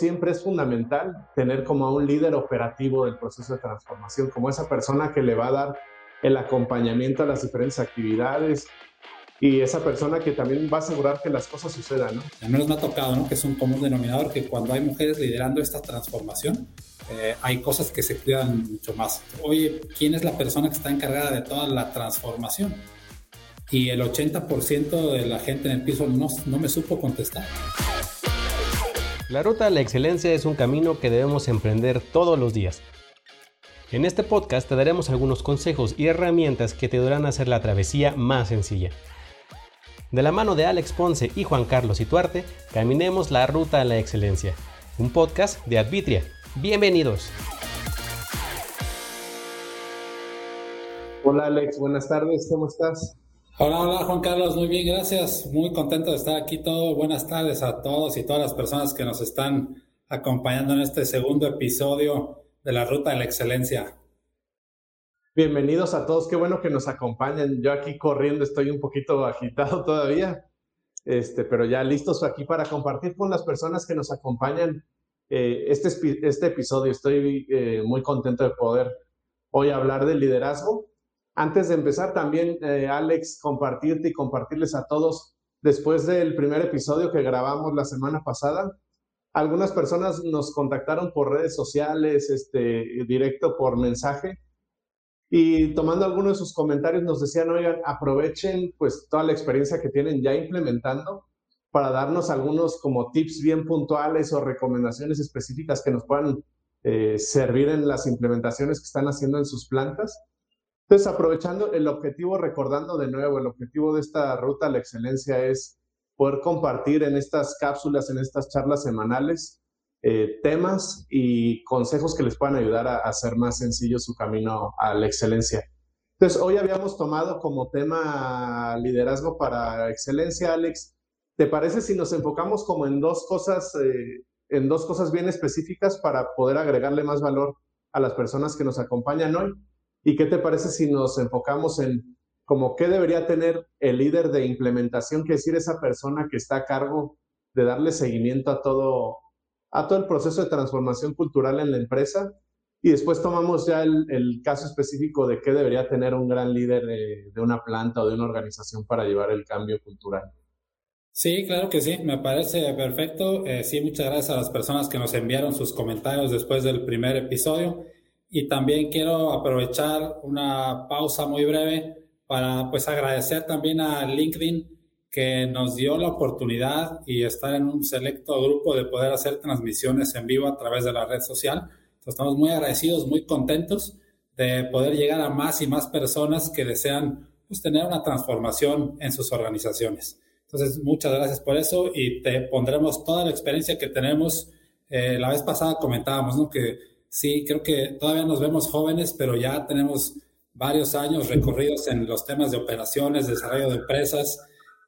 siempre es fundamental tener como a un líder operativo del proceso de transformación, como esa persona que le va a dar el acompañamiento a las diferentes actividades y esa persona que también va a asegurar que las cosas sucedan, ¿no? Al menos me ha tocado, ¿no? Que es un común denominador que cuando hay mujeres liderando esta transformación, eh, hay cosas que se cuidan mucho más. Oye, ¿quién es la persona que está encargada de toda la transformación? Y el 80% de la gente en el piso no, no me supo contestar. La ruta a la excelencia es un camino que debemos emprender todos los días. En este podcast te daremos algunos consejos y herramientas que te ayudarán a hacer la travesía más sencilla. De la mano de Alex Ponce y Juan Carlos Ituarte, caminemos la ruta a la excelencia. Un podcast de Advitria. Bienvenidos. Hola Alex, buenas tardes, ¿cómo estás? Hola, hola Juan Carlos, muy bien, gracias. Muy contento de estar aquí todo. Buenas tardes a todos y todas las personas que nos están acompañando en este segundo episodio de la Ruta de la Excelencia. Bienvenidos a todos, qué bueno que nos acompañan. Yo aquí corriendo estoy un poquito agitado todavía, este, pero ya listos aquí para compartir con las personas que nos acompañan eh, este, este episodio. Estoy eh, muy contento de poder hoy hablar del liderazgo antes de empezar, también, eh, Alex, compartirte y compartirles a todos, después del primer episodio que grabamos la semana pasada, algunas personas nos contactaron por redes sociales, este, directo por mensaje, y tomando algunos de sus comentarios nos decían, oigan, aprovechen pues toda la experiencia que tienen ya implementando para darnos algunos como tips bien puntuales o recomendaciones específicas que nos puedan eh, servir en las implementaciones que están haciendo en sus plantas. Entonces, aprovechando el objetivo, recordando de nuevo, el objetivo de esta ruta a la excelencia es poder compartir en estas cápsulas, en estas charlas semanales, eh, temas y consejos que les puedan ayudar a, hacer más sencillo su camino a la excelencia. Entonces, hoy habíamos tomado como tema liderazgo para excelencia, Alex. ¿Te parece si nos enfocamos como en dos cosas, eh, en dos cosas bien específicas para poder agregarle más valor a las personas que nos acompañan hoy? ¿Y qué te parece si nos enfocamos en como qué debería tener el líder de implementación, que decir esa persona que está a cargo de darle seguimiento a todo, a todo el proceso de transformación cultural en la empresa? Y después tomamos ya el, caso específico de qué debería tener un gran líder de, una planta o de una organización para llevar el cambio cultural. Sí, claro que sí, me parece perfecto. Eh, sí, muchas gracias a las personas que nos enviaron sus comentarios después del primer episodio. Y también quiero aprovechar una pausa muy breve para pues agradecer también a LinkedIn que nos dio la oportunidad y estar en un selecto grupo de poder hacer transmisiones en vivo a través de la red social. estamos muy agradecidos, muy contentos de poder llegar a más y más personas que desean pues, tener una transformación en sus organizaciones. Entonces, muchas gracias por eso y te pondremos toda la experiencia que tenemos. Eh, la vez pasada comentábamos ¿no? que sí, creo que todavía nos vemos jóvenes, pero ya tenemos varios años recorridos en los temas de operaciones, desarrollo de empresas.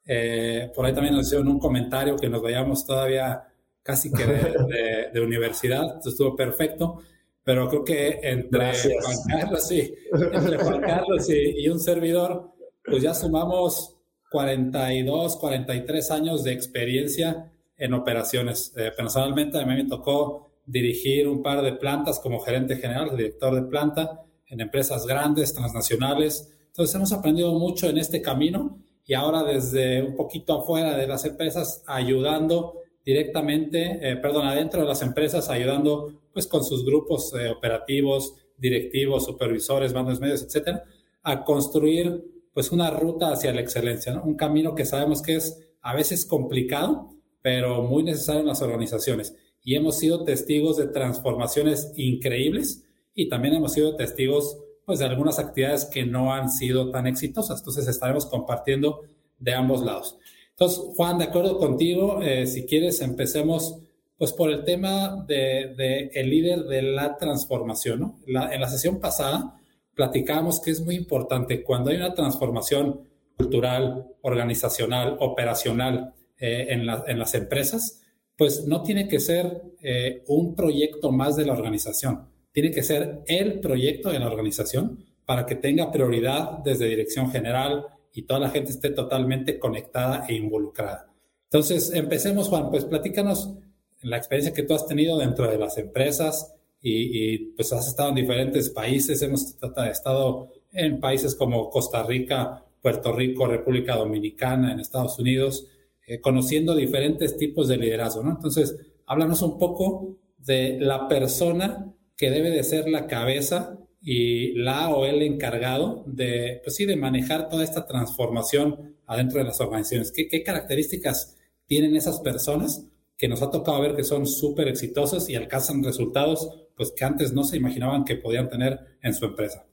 Eh, por ahí también nos hicieron un comentario que nos veíamos todavía casi que de, universidad, estuvo perfecto, pero creo que entre Juan Carlos, sí, entre Juan Carlos y, un servidor, pues ya sumamos 42, 43 años de experiencia en operaciones. Eh, personalmente a mí me tocó dirigir un par de plantas como gerente general, director de planta en empresas grandes, transnacionales. Entonces hemos aprendido mucho en este camino y ahora desde un poquito afuera de las empresas ayudando directamente, eh, perdón, adentro de las empresas ayudando pues con sus grupos eh, operativos, directivos, supervisores, bandos medios, etcétera, a construir pues una ruta hacia la excelencia, un camino que sabemos que es a veces complicado, pero muy necesario en las organizaciones y hemos sido testigos de transformaciones increíbles y también hemos sido testigos pues de algunas actividades que no han sido tan exitosas. Entonces estaremos compartiendo de ambos lados. Entonces, Juan, de acuerdo contigo, eh, si quieres empecemos pues por el tema de, el líder de la transformación. en la sesión pasada platicábamos que es muy importante cuando hay una transformación cultural, organizacional, operacional eh, en, en las empresas, pues no tiene que ser eh, un proyecto más de la organización, tiene que ser el proyecto de la organización para que tenga prioridad desde dirección general y toda la gente esté totalmente conectada e involucrada. Entonces, empecemos, Juan, pues platícanos la experiencia que tú has tenido dentro de las empresas y, pues has estado en diferentes países, hemos estado en países como Costa Rica, Puerto Rico, República Dominicana, en Estados Unidos, eh, conociendo diferentes tipos de liderazgo, ¿no? Entonces, háblanos un poco de la persona que debe de ser la cabeza y la o el encargado de, pues sí, de manejar toda esta transformación adentro de las organizaciones. ¿Qué, características tienen esas personas que nos ha tocado ver que son súper exitosas y alcanzan resultados pues que antes no se imaginaban que podían tener en su empresa.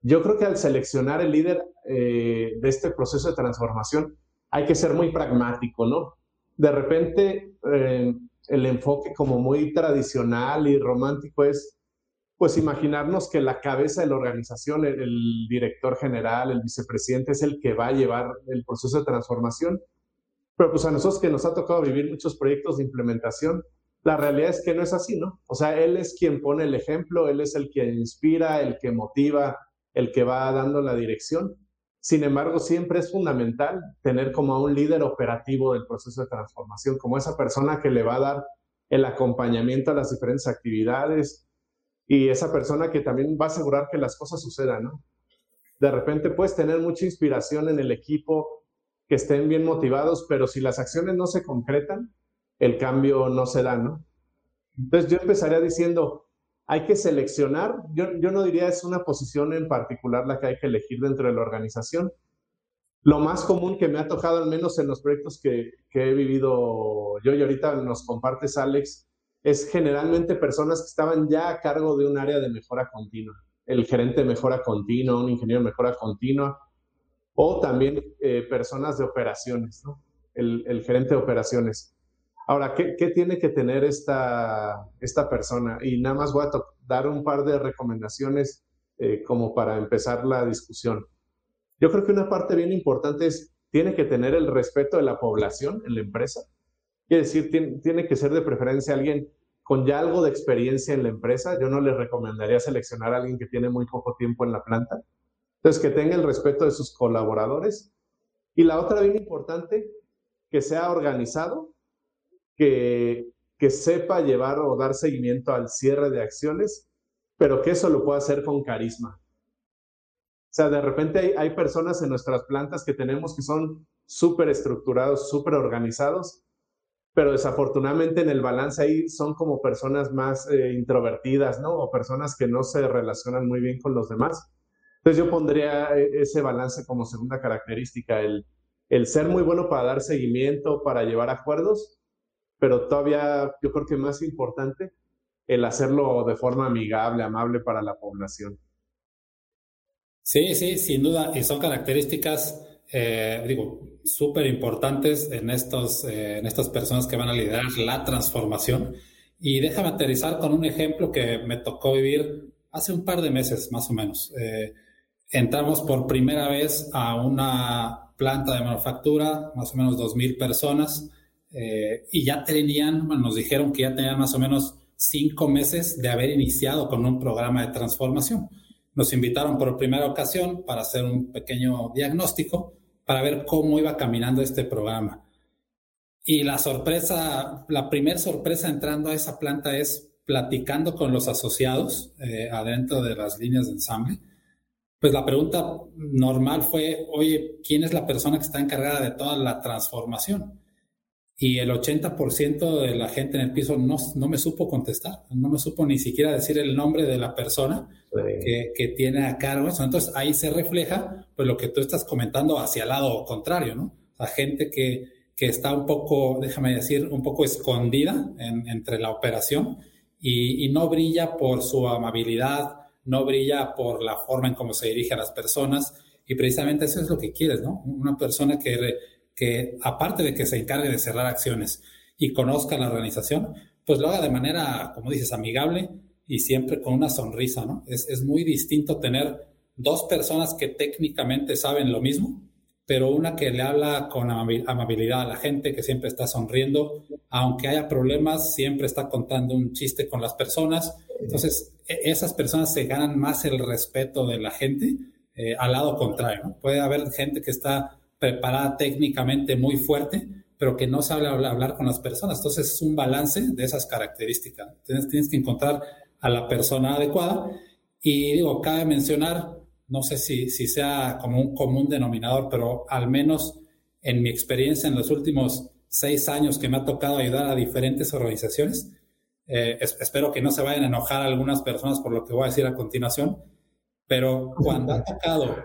Yo creo que al seleccionar el líder eh, de este proceso de transformación hay que ser muy pragmático, ¿no? De repente eh, el enfoque como muy tradicional y romántico es pues imaginarnos que la cabeza de la organización, el, el director general, el vicepresidente es el que va a llevar el proceso de transformación pero pues a nosotros que nos ha tocado vivir muchos proyectos de implementación, la realidad es que no es así, ¿no? O sea, él es quien pone el ejemplo, él es el que inspira, el que motiva, el que va dando la dirección. Sin embargo, siempre es fundamental tener como a un líder operativo del proceso de transformación, como esa persona que le va a dar el acompañamiento a las diferentes actividades y esa persona que también va a asegurar que las cosas sucedan, ¿no? De repente puedes tener mucha inspiración en el equipo, que estén bien motivados, pero si las acciones no se concretan, el cambio no se da, ¿no? Entonces yo empezaría diciendo, hay que seleccionar, yo, yo no diría es una posición en particular la que hay que elegir dentro de la organización. Lo más común que me ha tocado, al menos en los proyectos que, que he vivido yo y ahorita nos compartes, Alex, es generalmente personas que estaban ya a cargo de un área de mejora continua. El gerente mejora continua, un ingeniero mejora continua, o también eh, personas de operaciones, ¿no? el, gerente de operaciones. Ahora, ¿qué, ¿qué, tiene que tener esta, esta persona? Y nada más voy a dar un par de recomendaciones eh, como para empezar la discusión. Yo creo que una parte bien importante es, tiene que tener el respeto de la población en la empresa. Quiere decir, tiene, tiene que ser de preferencia alguien con ya algo de experiencia en la empresa. Yo no le recomendaría seleccionar a alguien que tiene muy poco tiempo en la planta entonces, que tenga el respeto de sus colaboradores. Y la otra bien importante, que sea organizado, que, que sepa llevar o dar seguimiento al cierre de acciones, pero que eso lo pueda hacer con carisma. O sea, de repente hay, hay personas en nuestras plantas que tenemos que son súper estructurados, súper organizados, pero desafortunadamente en el balance ahí son como personas más eh, introvertidas, ¿no? O personas que no se relacionan muy bien con los demás. Entonces yo pondría e, ese balance como segunda característica, el, el ser muy bueno para dar seguimiento, para llevar acuerdos, pero todavía yo creo que más importante, el hacerlo de forma amigable, amable para la población. Sí, sí, sin duda, y son características, eh, digo, súper importantes en, estos, eh, en estas personas que van a liderar la transformación. Y déjame aterrizar con un ejemplo que me tocó vivir hace un par de meses, más o menos. Eh, entramos por primera vez a una planta de manufactura, más o menos 2.000 personas, eh, y ya tenían, bueno, nos dijeron que ya tenían más o menos cinco meses de haber iniciado con un programa de transformación. Nos invitaron por primera ocasión para hacer un pequeño diagnóstico para ver cómo iba caminando este programa. Y la sorpresa, la primera sorpresa entrando a esa planta es platicando con los asociados eh, adentro de las líneas de ensamble pues la pregunta normal fue, oye, ¿quién es la persona que está encargada de toda la transformación? Y el 80% de la gente en el piso no, no, me supo contestar, no me supo ni siquiera decir el nombre de la persona que, que, tiene a cargo eso. Entonces ahí se refleja pues lo que tú estás comentando hacia el lado contrario, ¿no? La gente que, que está un poco, déjame decir, un poco escondida en, entre la operación y, y no brilla por su amabilidad, no brilla por la forma en cómo se dirige a las personas y precisamente eso es lo que quieres, ¿no? Una persona que, que aparte de que se encargue de cerrar acciones y conozca la organización, pues lo haga de manera, como dices, amigable y siempre con una sonrisa, ¿no? Es, es muy distinto tener dos personas que técnicamente saben lo mismo, pero una que le habla con amabilidad a la gente, que siempre está sonriendo, aunque haya problemas, siempre está contando un chiste con las personas. Entonces, e, esas personas se ganan más el respeto de la gente eh, al lado contrario. ¿no? Puede haber gente que está preparada técnicamente muy fuerte, pero que no sabe hablar, con las personas. Entonces es un balance de esas características. Tienes, que encontrar a la persona adecuada y digo, cabe mencionar, no sé si, si sea como un común denominador, pero al menos en mi experiencia en los últimos seis años que me ha tocado ayudar a diferentes organizaciones, eh, espero que no se vayan a enojar algunas personas por lo que voy a decir a continuación, pero cuando ha tocado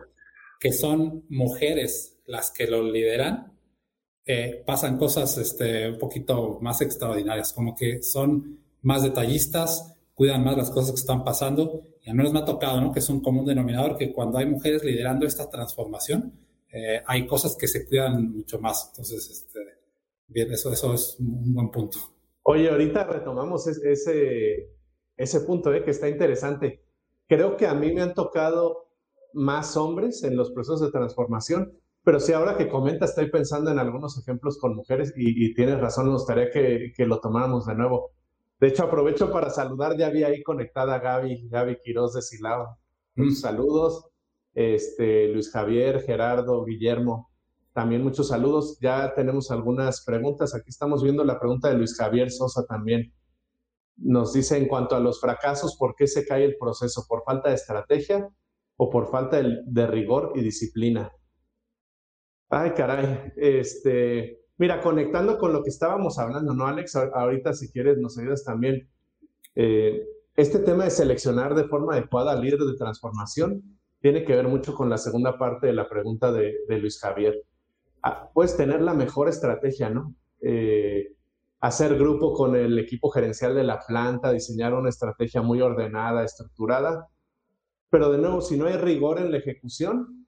que son mujeres las que lo lideran, eh, pasan cosas este, un poquito más extraordinarias, como que son más detallistas, cuidan más las cosas que están pasando, y al menos me ha tocado, ¿no? Que es un común denominador que cuando hay mujeres liderando esta transformación, eh, hay cosas que se cuidan mucho más. Entonces, este, bien, eso, eso es un buen punto. Oye, ahorita retomamos ese, ese punto, ¿eh? que está interesante. Creo que a mí me han tocado más hombres en los procesos de transformación, pero sí, ahora que comenta, estoy pensando en algunos ejemplos con mujeres y, tienes razón, me gustaría que, que, lo tomáramos de nuevo. De hecho, aprovecho para saludar, ya vi ahí conectada a Gaby, Gaby Quiroz de Silao. Muchos saludos. Este, Luis Javier, Gerardo, Guillermo, también muchos saludos. Ya tenemos algunas preguntas. Aquí estamos viendo la pregunta de Luis Javier Sosa también. Nos dice en cuanto a los fracasos, ¿por qué se cae el proceso? ¿Por falta de estrategia o por falta de rigor y disciplina? Ay, caray. Este, mira, conectando con lo que estábamos hablando, ¿no, Alex? Ahorita, si quieres, nos ayudas también. Eh, este tema de seleccionar de forma adecuada al líder de transformación tiene que ver mucho con la segunda parte de la pregunta de, Luis Javier. Ah, puedes tener la mejor estrategia, ¿no? Eh, hacer grupo con el equipo gerencial de la planta, diseñar una estrategia muy ordenada, estructurada, pero de nuevo, si no hay rigor en la ejecución,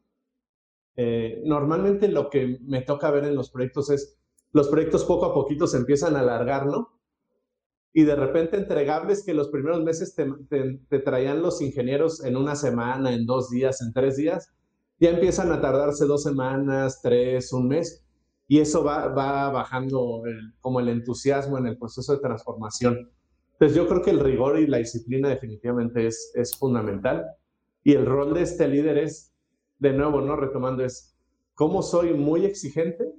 eh, normalmente lo que me toca ver en los proyectos es, los proyectos poco a poquito se empiezan a alargar, ¿no? Y de repente entregables que los primeros meses te, traían los ingenieros en una semana, en dos días, en tres días, ya empiezan a tardarse dos semanas, tres, un mes. Y eso va, va bajando como el entusiasmo en el proceso de transformación. Entonces yo creo que el rigor y la disciplina definitivamente es, es fundamental. Y el rol de este líder es de nuevo, ¿no? Retomando es, ¿cómo soy muy exigente,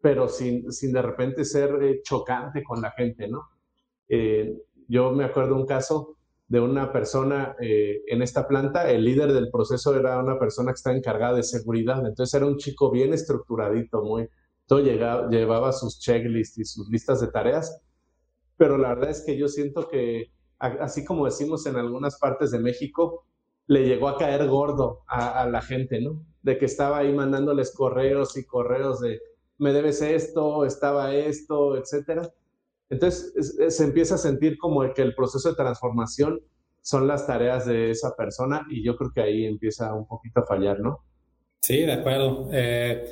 pero sin, sin de repente ser eh, chocante con la gente, ¿no? Eh, yo me acuerdo un caso de una persona eh, en esta planta, el líder del proceso era una persona que estaba encargada de seguridad, entonces era un chico bien estructuradito, muy, todo llegaba, llevaba sus checklists y sus listas de tareas, pero la verdad es que yo siento que, así como decimos en algunas partes de México, le llegó a caer gordo a, la gente, ¿no? De que estaba ahí mandándoles correos y correos de, me debes esto, estaba esto, etcétera. Entonces se empieza a sentir como que el proceso de transformación son las tareas de esa persona y yo creo que ahí empieza un poquito a fallar, ¿no? Sí, de acuerdo. Eh,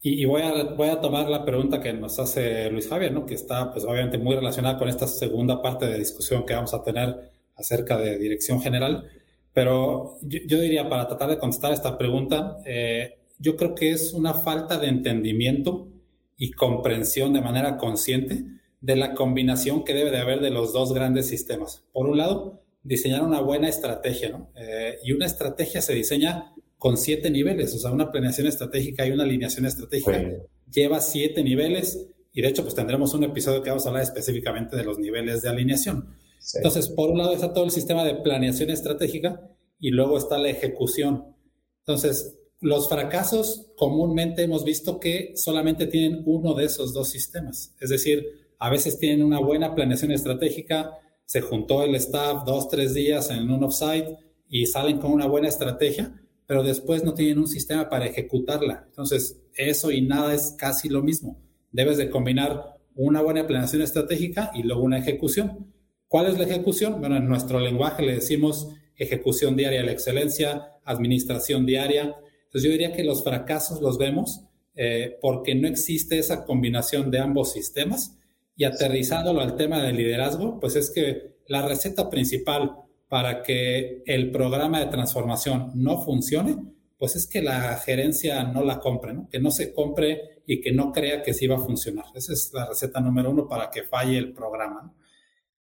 y, voy, a, voy a tomar la pregunta que nos hace Luis Javier, ¿no? Que está pues obviamente muy relacionada con esta segunda parte de discusión que vamos a tener acerca de dirección general. Pero yo, diría, para tratar de contestar esta pregunta, eh, yo creo que es una falta de entendimiento y comprensión de manera consciente de la combinación que debe de haber de los dos grandes sistemas. Por un lado, diseñar una buena estrategia, ¿no? Eh, y una estrategia se diseña con siete niveles, o sea, una planeación estratégica y una alineación estratégica lleva siete niveles y de hecho pues tendremos un episodio que vamos a hablar específicamente de los niveles de alineación. Entonces, por un lado está todo el sistema de planeación estratégica y luego está la ejecución. Entonces, los fracasos comúnmente hemos visto que solamente tienen uno de esos dos sistemas. Es decir, a veces tienen una buena planeación estratégica, se juntó el staff dos, tres días en un offsite y salen con una buena estrategia, pero después no tienen un sistema para ejecutarla. Entonces, eso y nada es casi lo mismo. Debes de combinar una buena planeación estratégica y luego una ejecución. ¿Cuál es la ejecución? Bueno, en nuestro lenguaje le decimos ejecución diaria de la excelencia, administración diaria. Entonces yo diría que los fracasos los vemos eh, porque no existe esa combinación de ambos sistemas y aterrizándolo al tema del liderazgo, pues es que la receta principal para que el programa de transformación no funcione, pues es que la gerencia no la compre, ¿no? que no se compre y que no crea que sí va a funcionar. Esa es la receta número uno para que falle el programa. ¿no?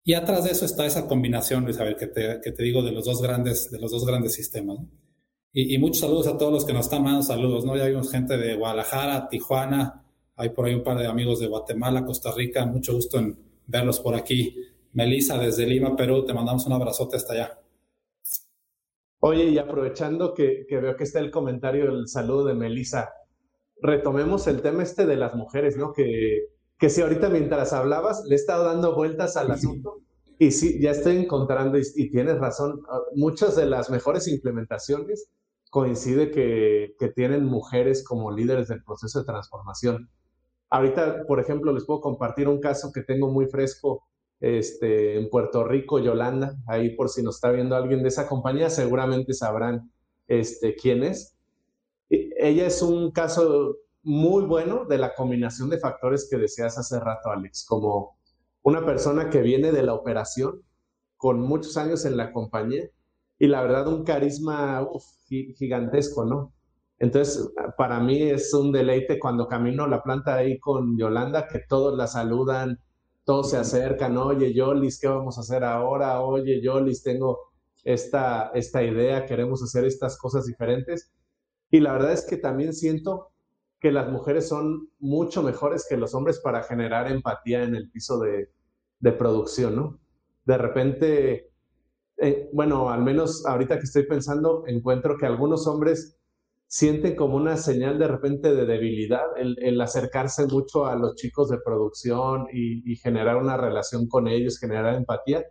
Y atrás de eso está esa combinación, Luis, a que te, que te digo de los dos grandes, de los dos grandes sistemas. Y, muchos saludos a todos los que nos están mandando saludos, ¿no? Ya vimos gente de Guadalajara, Tijuana, Hay por ahí un par de amigos de Guatemala, Costa Rica. Mucho gusto en verlos por aquí. Melissa desde Lima, Perú, te mandamos un abrazote hasta allá. Oye, y aprovechando que, veo que está el comentario, el saludo de Melissa, retomemos el tema este de las mujeres, ¿no? Que, que si ahorita mientras hablabas le he estado dando vueltas al asunto y sí, ya estoy encontrando, y, tienes razón, ah, muchas de las mejores implementaciones coincide que, que tienen mujeres como líderes del proceso de transformación. Ahorita, por ejemplo, les puedo compartir un caso que tengo muy fresco este, en Puerto Rico, Yolanda, ahí por si nos está viendo alguien de esa compañía, seguramente sabrán este, quién es. Ella es un caso muy bueno de la combinación de factores que decías hace rato, Alex, como una persona que viene de la operación, con muchos años en la compañía, y la verdad un carisma gigantesco, ¿no? Entonces, para mí es un deleite cuando camino la planta ahí con Yolanda, que todos la saludan, todos se acercan, oye, Yolis, ¿qué vamos a hacer ahora? Oye, Yolis, tengo esta, esta idea, queremos hacer estas cosas diferentes. Y la verdad es que también siento que las mujeres son mucho mejores que los hombres para generar empatía en el piso de, de producción, ¿no? De repente, eh, bueno, al menos ahorita que estoy pensando, encuentro que algunos hombres sienten como una señal de repente de debilidad el, acercarse mucho a los chicos de producción y, generar una relación con ellos, generar empatía.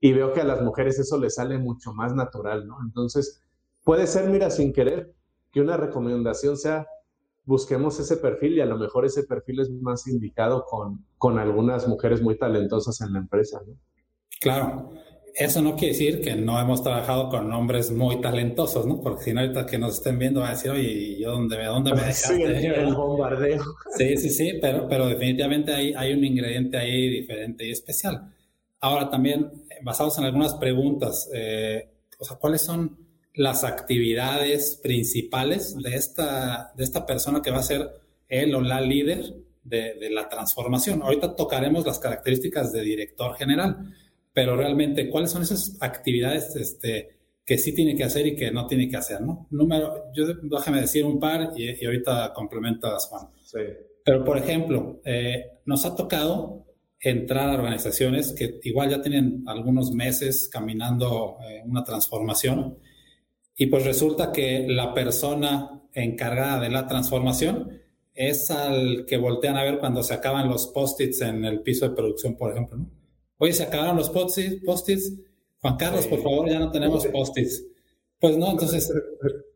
Y veo que a las mujeres eso les sale mucho más natural, ¿no? Entonces, puede ser, mira, sin querer, que una recomendación sea busquemos ese perfil y a lo mejor ese perfil es más indicado con, con algunas mujeres muy talentosas en la empresa, ¿no? Claro. Eso no quiere decir que no hemos trabajado con hombres muy talentosos, ¿no? Porque si no, ahorita que nos estén viendo van a decir, oye, ¿yo dónde, dónde me dejaste? Sí, el, bombardeo. Sí, sí, sí, pero, pero definitivamente hay, hay un ingrediente ahí diferente y especial. Ahora también, basados en algunas preguntas, eh, o sea, ¿cuáles son las actividades principales de esta, de esta persona que va a ser él o la líder de, de la transformación? Ahorita tocaremos las características de director general pero realmente, ¿cuáles son esas actividades este, que sí tiene que hacer y que no tiene que hacer? ¿no? Número, yo déjame decir un par y, ahorita complementas, Juan. Sí. Pero, por ejemplo, eh, nos ha tocado entrar a organizaciones que igual ya tienen algunos meses caminando eh, una transformación y pues resulta que la persona encargada de la transformación es al que voltean a ver cuando se acaban los post-its en el piso de producción, por ejemplo. ¿no? Oye, se acabaron los post-its. Juan Carlos, por favor, ya no tenemos post-its. Pues no, entonces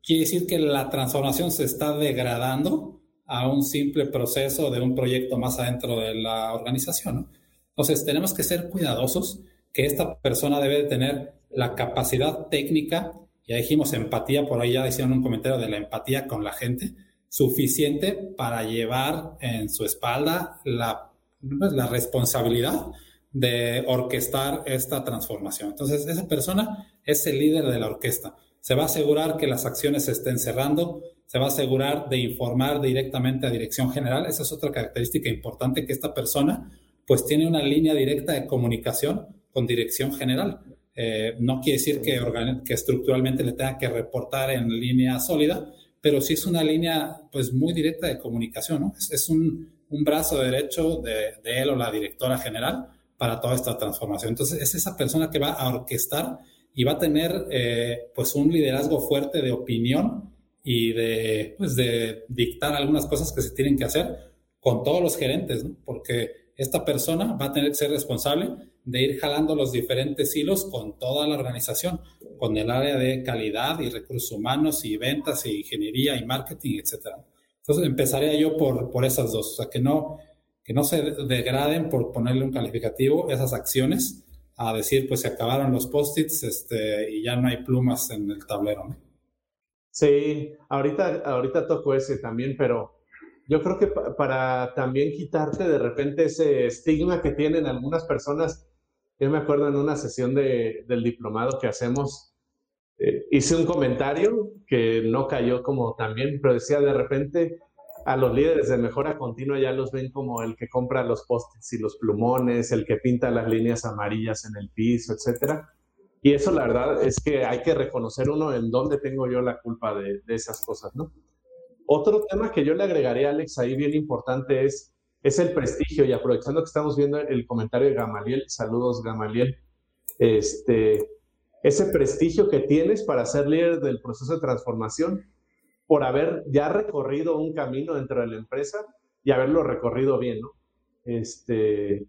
quiere decir que la transformación se está degradando a un simple proceso de un proyecto más adentro de la organización. ¿no? Entonces tenemos que ser cuidadosos que esta persona debe tener la capacidad técnica, ya dijimos empatía, por ahí ya hicieron un comentario de la empatía con la gente, suficiente para llevar en su espalda la, pues, la responsabilidad de orquestar esta transformación. Entonces, esa persona es el líder de la orquesta. Se va a asegurar que las acciones se estén cerrando, se va a asegurar de informar directamente a dirección general. Esa es otra característica importante que esta persona pues tiene una línea directa de comunicación con dirección general. Eh, no quiere decir que, estructuralmente le tenga que reportar en línea sólida, pero sí es una línea pues muy directa de comunicación, ¿no? Es, un, brazo derecho de, él o la directora general para toda esta transformación. Entonces, es esa persona que va a orquestar y va a tener eh, pues un liderazgo fuerte de opinión y de, pues, de dictar algunas cosas que se tienen que hacer con todos los gerentes, porque esta persona va a tener que ser responsable de ir jalando los diferentes hilos con toda la organización, con el área de calidad y recursos humanos y ventas y ingeniería y marketing, etc. Entonces empezaría yo por, por esas dos, o sea, que no, que no se degraden por ponerle un calificativo esas acciones a decir, pues se acabaron los post-its este, y ya no hay plumas en el tablero. ¿no? Sí, ahorita, ahorita toco ese también, pero yo creo que para también quitarte de repente ese estigma que tienen algunas personas, yo me acuerdo en una sesión de, del diplomado que hacemos, eh, hice un comentario que no cayó como también, pero decía de repente, a los líderes de mejora continua ya los ven como el que compra los post-its y los plumones, el que pinta las líneas amarillas en el piso, etcétera. Y eso la verdad es que hay que reconocer uno en dónde tengo yo la culpa de, esas cosas, ¿no? Otro tema que yo le agregaría, Alex, ahí bien importante es, es el prestigio. Y aprovechando que estamos viendo el comentario de Gamaliel, saludos Gamaliel, este, ese prestigio que tienes para ser líder del proceso de transformación por haber ya recorrido un camino dentro de la empresa y haberlo recorrido bien, ¿no? Este,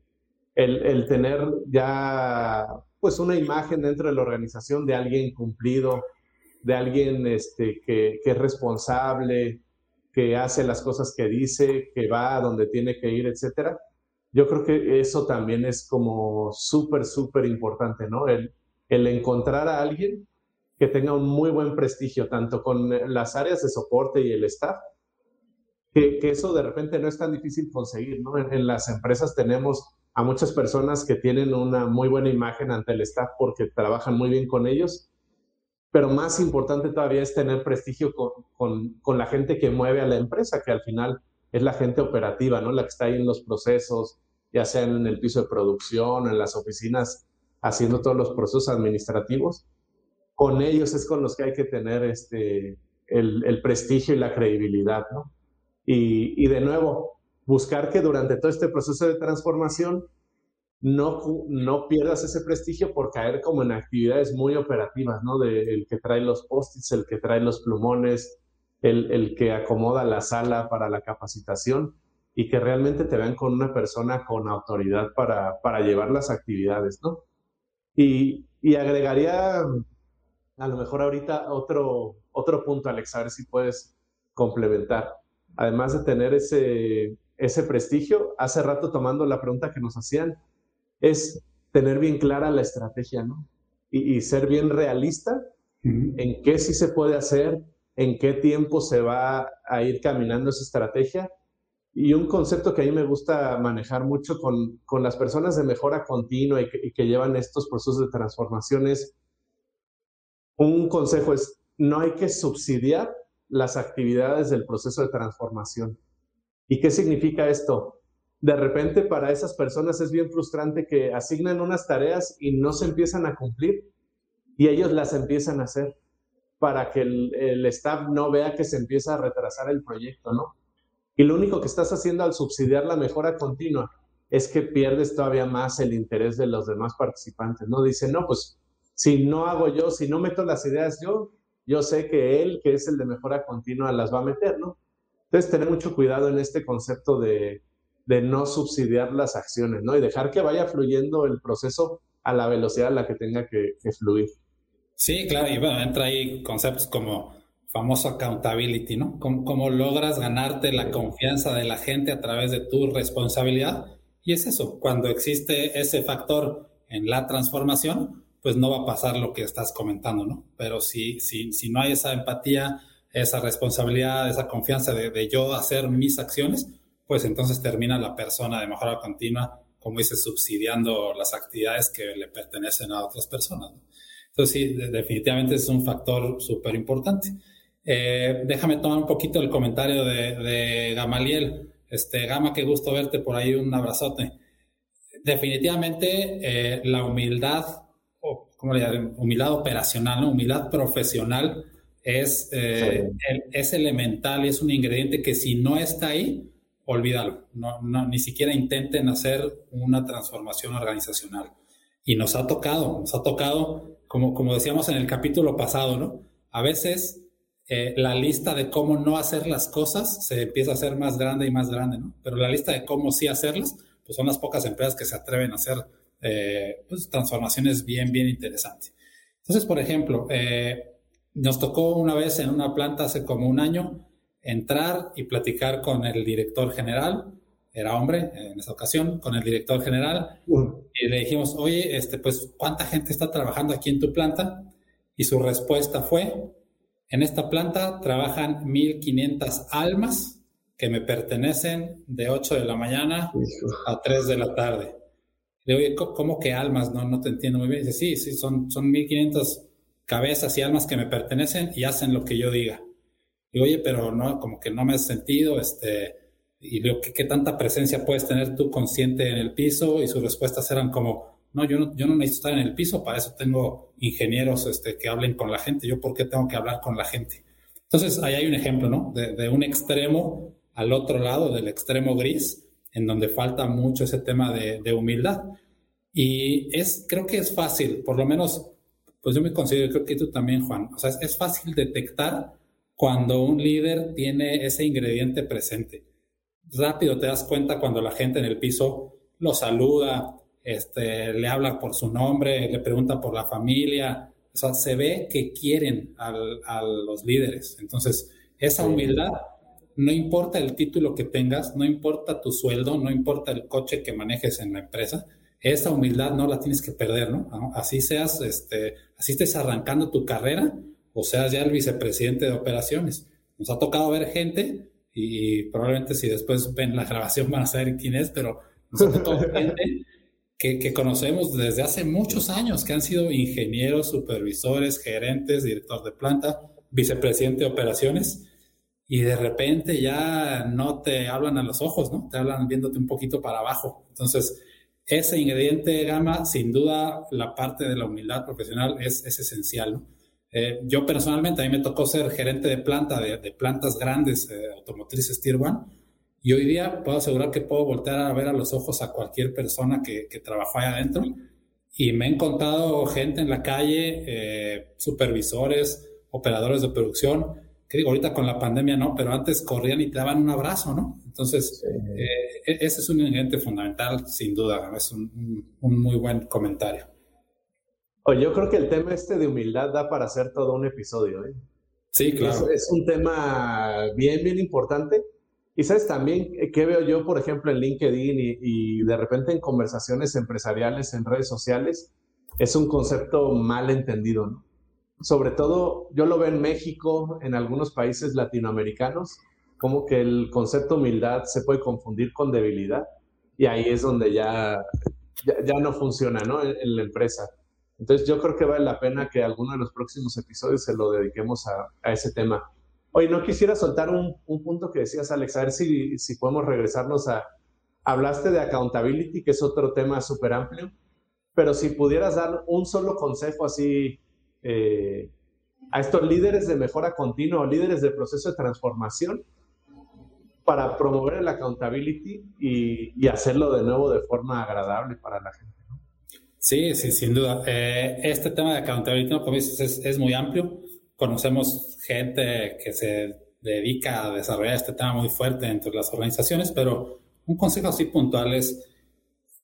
el, tener ya pues una imagen dentro de la organización de alguien cumplido, de alguien este, que, que, es responsable, que hace las cosas que dice, que va a donde tiene que ir, etcétera. Yo creo que eso también es como súper, súper importante, ¿no? El, encontrar a alguien que tenga un muy buen prestigio, tanto con las áreas de soporte y el staff, que eso de repente no es tan difícil conseguir, ¿no? En, las empresas tenemos a muchas personas que tienen una muy buena imagen ante el staff porque trabajan muy bien con ellos, pero más importante todavía es tener prestigio con, con, con, la gente que mueve a la empresa, que al final es la gente operativa, ¿no? La que está ahí en los procesos, ya sea en el piso de producción, en las oficinas, haciendo todos los procesos administrativos con ellos es con los que hay que tener este, el, prestigio y la credibilidad, ¿no? Y, de nuevo, buscar que durante todo este proceso de transformación no, no pierdas ese prestigio por caer como en actividades muy operativas, ¿no? De el que trae los post-its, el que trae los plumones, el, el, que acomoda la sala para la capacitación y que realmente te vean con una persona con autoridad para, para llevar las actividades, ¿no? Y, y agregaría a lo mejor ahorita otro, otro punto, Alex, a ver si puedes complementar. Además de tener ese, ese prestigio, hace rato tomando la pregunta que nos hacían, es tener bien clara la estrategia, ¿no? Y, ser bien realista en qué sí se puede hacer, en qué tiempo se va a ir caminando esa estrategia. Y un concepto que a mí me gusta manejar mucho con, con las personas de mejora continua y que, y que llevan estos procesos de transformación es un consejo es, no hay que subsidiar las actividades del proceso de transformación. ¿Y qué significa esto? De repente para esas personas es bien frustrante que asignan unas tareas y no se empiezan a cumplir y ellos las empiezan a hacer para que el, staff no vea que se empieza a retrasar el proyecto, ¿no? Y lo único que estás haciendo al subsidiar la mejora continua es que pierdes todavía más el interés de los demás participantes, ¿no? Dicen, no, pues si no hago yo, si no meto las ideas yo, yo sé que él, que es el de mejora continua, las va a meter, ¿no? Entonces, tener mucho cuidado en este concepto de, de no subsidiar las acciones, ¿no? Y dejar que vaya fluyendo el proceso a la velocidad a la que tenga que, fluir. Sí, claro, y bueno, entra ahí conceptos como famoso accountability, ¿no? ¿Cómo, ¿Cómo, logras ganarte la confianza de la gente a través de tu responsabilidad? Y es eso, cuando existe ese factor en la transformación, pues no va a pasar lo que estás comentando, ¿no? Pero si, si, si no hay esa empatía, esa responsabilidad, esa confianza de, yo hacer mis acciones, pues entonces termina la persona de mejora continua, como dice, subsidiando las actividades que le pertenecen a otras personas. ¿no? Entonces sí, definitivamente es un factor súper importante. Eh, déjame tomar un poquito el comentario de, Gamaliel. Este, Gama, qué gusto verte por ahí, un abrazote. Definitivamente eh, la humildad ¿cómo le Humildad operacional, humildad profesional es, eh, es elemental y es un ingrediente que si no está ahí, olvídalo. No, ni siquiera intenten hacer una transformación organizacional. Y nos ha tocado, nos ha tocado, como, como decíamos en el capítulo pasado, ¿no? A veces eh, la lista de cómo no hacer las cosas se empieza a hacer más grande y más grande, ¿no? Pero la lista de cómo sí hacerlas, pues son las pocas empresas que se atreven a hacer eh, pues, transformaciones bien, bien interesantes. Entonces, por ejemplo, eh, nos tocó una vez en una planta hace como un año entrar y platicar con el director general, era hombre en esa ocasión, con el director general, y le dijimos, oye, este, pues, ¿cuánta gente está trabajando aquí en tu planta? Y su respuesta fue, en esta planta trabajan 1.500 almas que me pertenecen de 8 de la mañana a 3 de la tarde. Le digo, ¿cómo que almas? No, no te entiendo muy bien. Dice, sí, sí, son, son 1500 cabezas y almas que me pertenecen y hacen lo que yo diga. Digo, oye, pero no, como que no me has sentido, este, y digo, ¿qué, ¿qué, tanta presencia puedes tener tú consciente en el piso? Y sus respuestas eran como, no, yo no, yo no necesito estar en el piso, para eso tengo ingenieros este, que hablen con la gente, yo por qué tengo que hablar con la gente. Entonces, ahí hay un ejemplo, ¿no? De, un extremo al otro lado, del extremo gris, en donde falta mucho ese tema de, de humildad. Y es, creo que es fácil, por lo menos, pues yo me considero, creo que tú también, Juan, o sea, es, fácil detectar cuando un líder tiene ese ingrediente presente. Rápido te das cuenta cuando la gente en el piso lo saluda, este, le habla por su nombre, le pregunta por la familia. O sea, se ve que quieren a los líderes. Entonces, esa humildad, no importa el título que tengas, no importa tu sueldo, no importa el coche que manejes en la empresa, esa humildad no la tienes que perder, ¿no? Así seas, este, así estés arrancando tu carrera o seas ya el vicepresidente de operaciones. Nos ha tocado ver gente y probablemente si después ven la grabación van a saber quién es, pero nos ha tocado gente que, que, conocemos desde hace muchos años, que han sido ingenieros, supervisores, gerentes, director de planta, vicepresidente de operaciones, y de repente ya no te hablan a los ojos, ¿no? Te hablan viéndote un poquito para abajo. Entonces, ese ingrediente gama, sin duda, la parte de la humildad profesional es, es esencial. Eh, yo personalmente, a mí me tocó ser gerente de planta, de, plantas grandes, eh, automotrices Tier 1, y hoy día puedo asegurar que puedo voltear a ver a los ojos a cualquier persona que, que trabaja ahí adentro, y me he encontrado gente en la calle, eh, supervisores, operadores de producción, que digo, ahorita con la pandemia no, pero antes corrían y te daban un abrazo, ¿no? Entonces, eh, e-, ese es un ingrediente fundamental, sin duda, es un, muy buen comentario. Oye, yo creo que el tema este de humildad da para hacer todo un episodio, ¿eh? Sí, claro. Es, un tema bien, bien importante. Y sabes también que veo yo, por ejemplo, en LinkedIn y, y de repente en conversaciones empresariales en redes sociales, es un concepto mal entendido, ¿no? sobre todo yo lo veo en México, en algunos países latinoamericanos, como que el concepto humildad se puede confundir con debilidad y ahí es donde ya, ya, no funciona ¿no? En, la empresa. Entonces yo creo que vale la pena que alguno de los próximos episodios se lo dediquemos a, ese tema. Oye, no quisiera soltar un, un, punto que decías, Alex, a ver si, si podemos regresarnos a... Hablaste de accountability, que es otro tema súper amplio, pero si pudieras dar un solo consejo así eh, a estos líderes de mejora continua líderes de proceso de transformación para promover el accountability y, hacerlo de nuevo de forma agradable para la gente. Sí, sí, sin duda. Eh, este tema de accountability, como dices, es, muy amplio. Conocemos gente que se dedica a desarrollar este tema muy fuerte entre las organizaciones, pero un consejo así puntual es,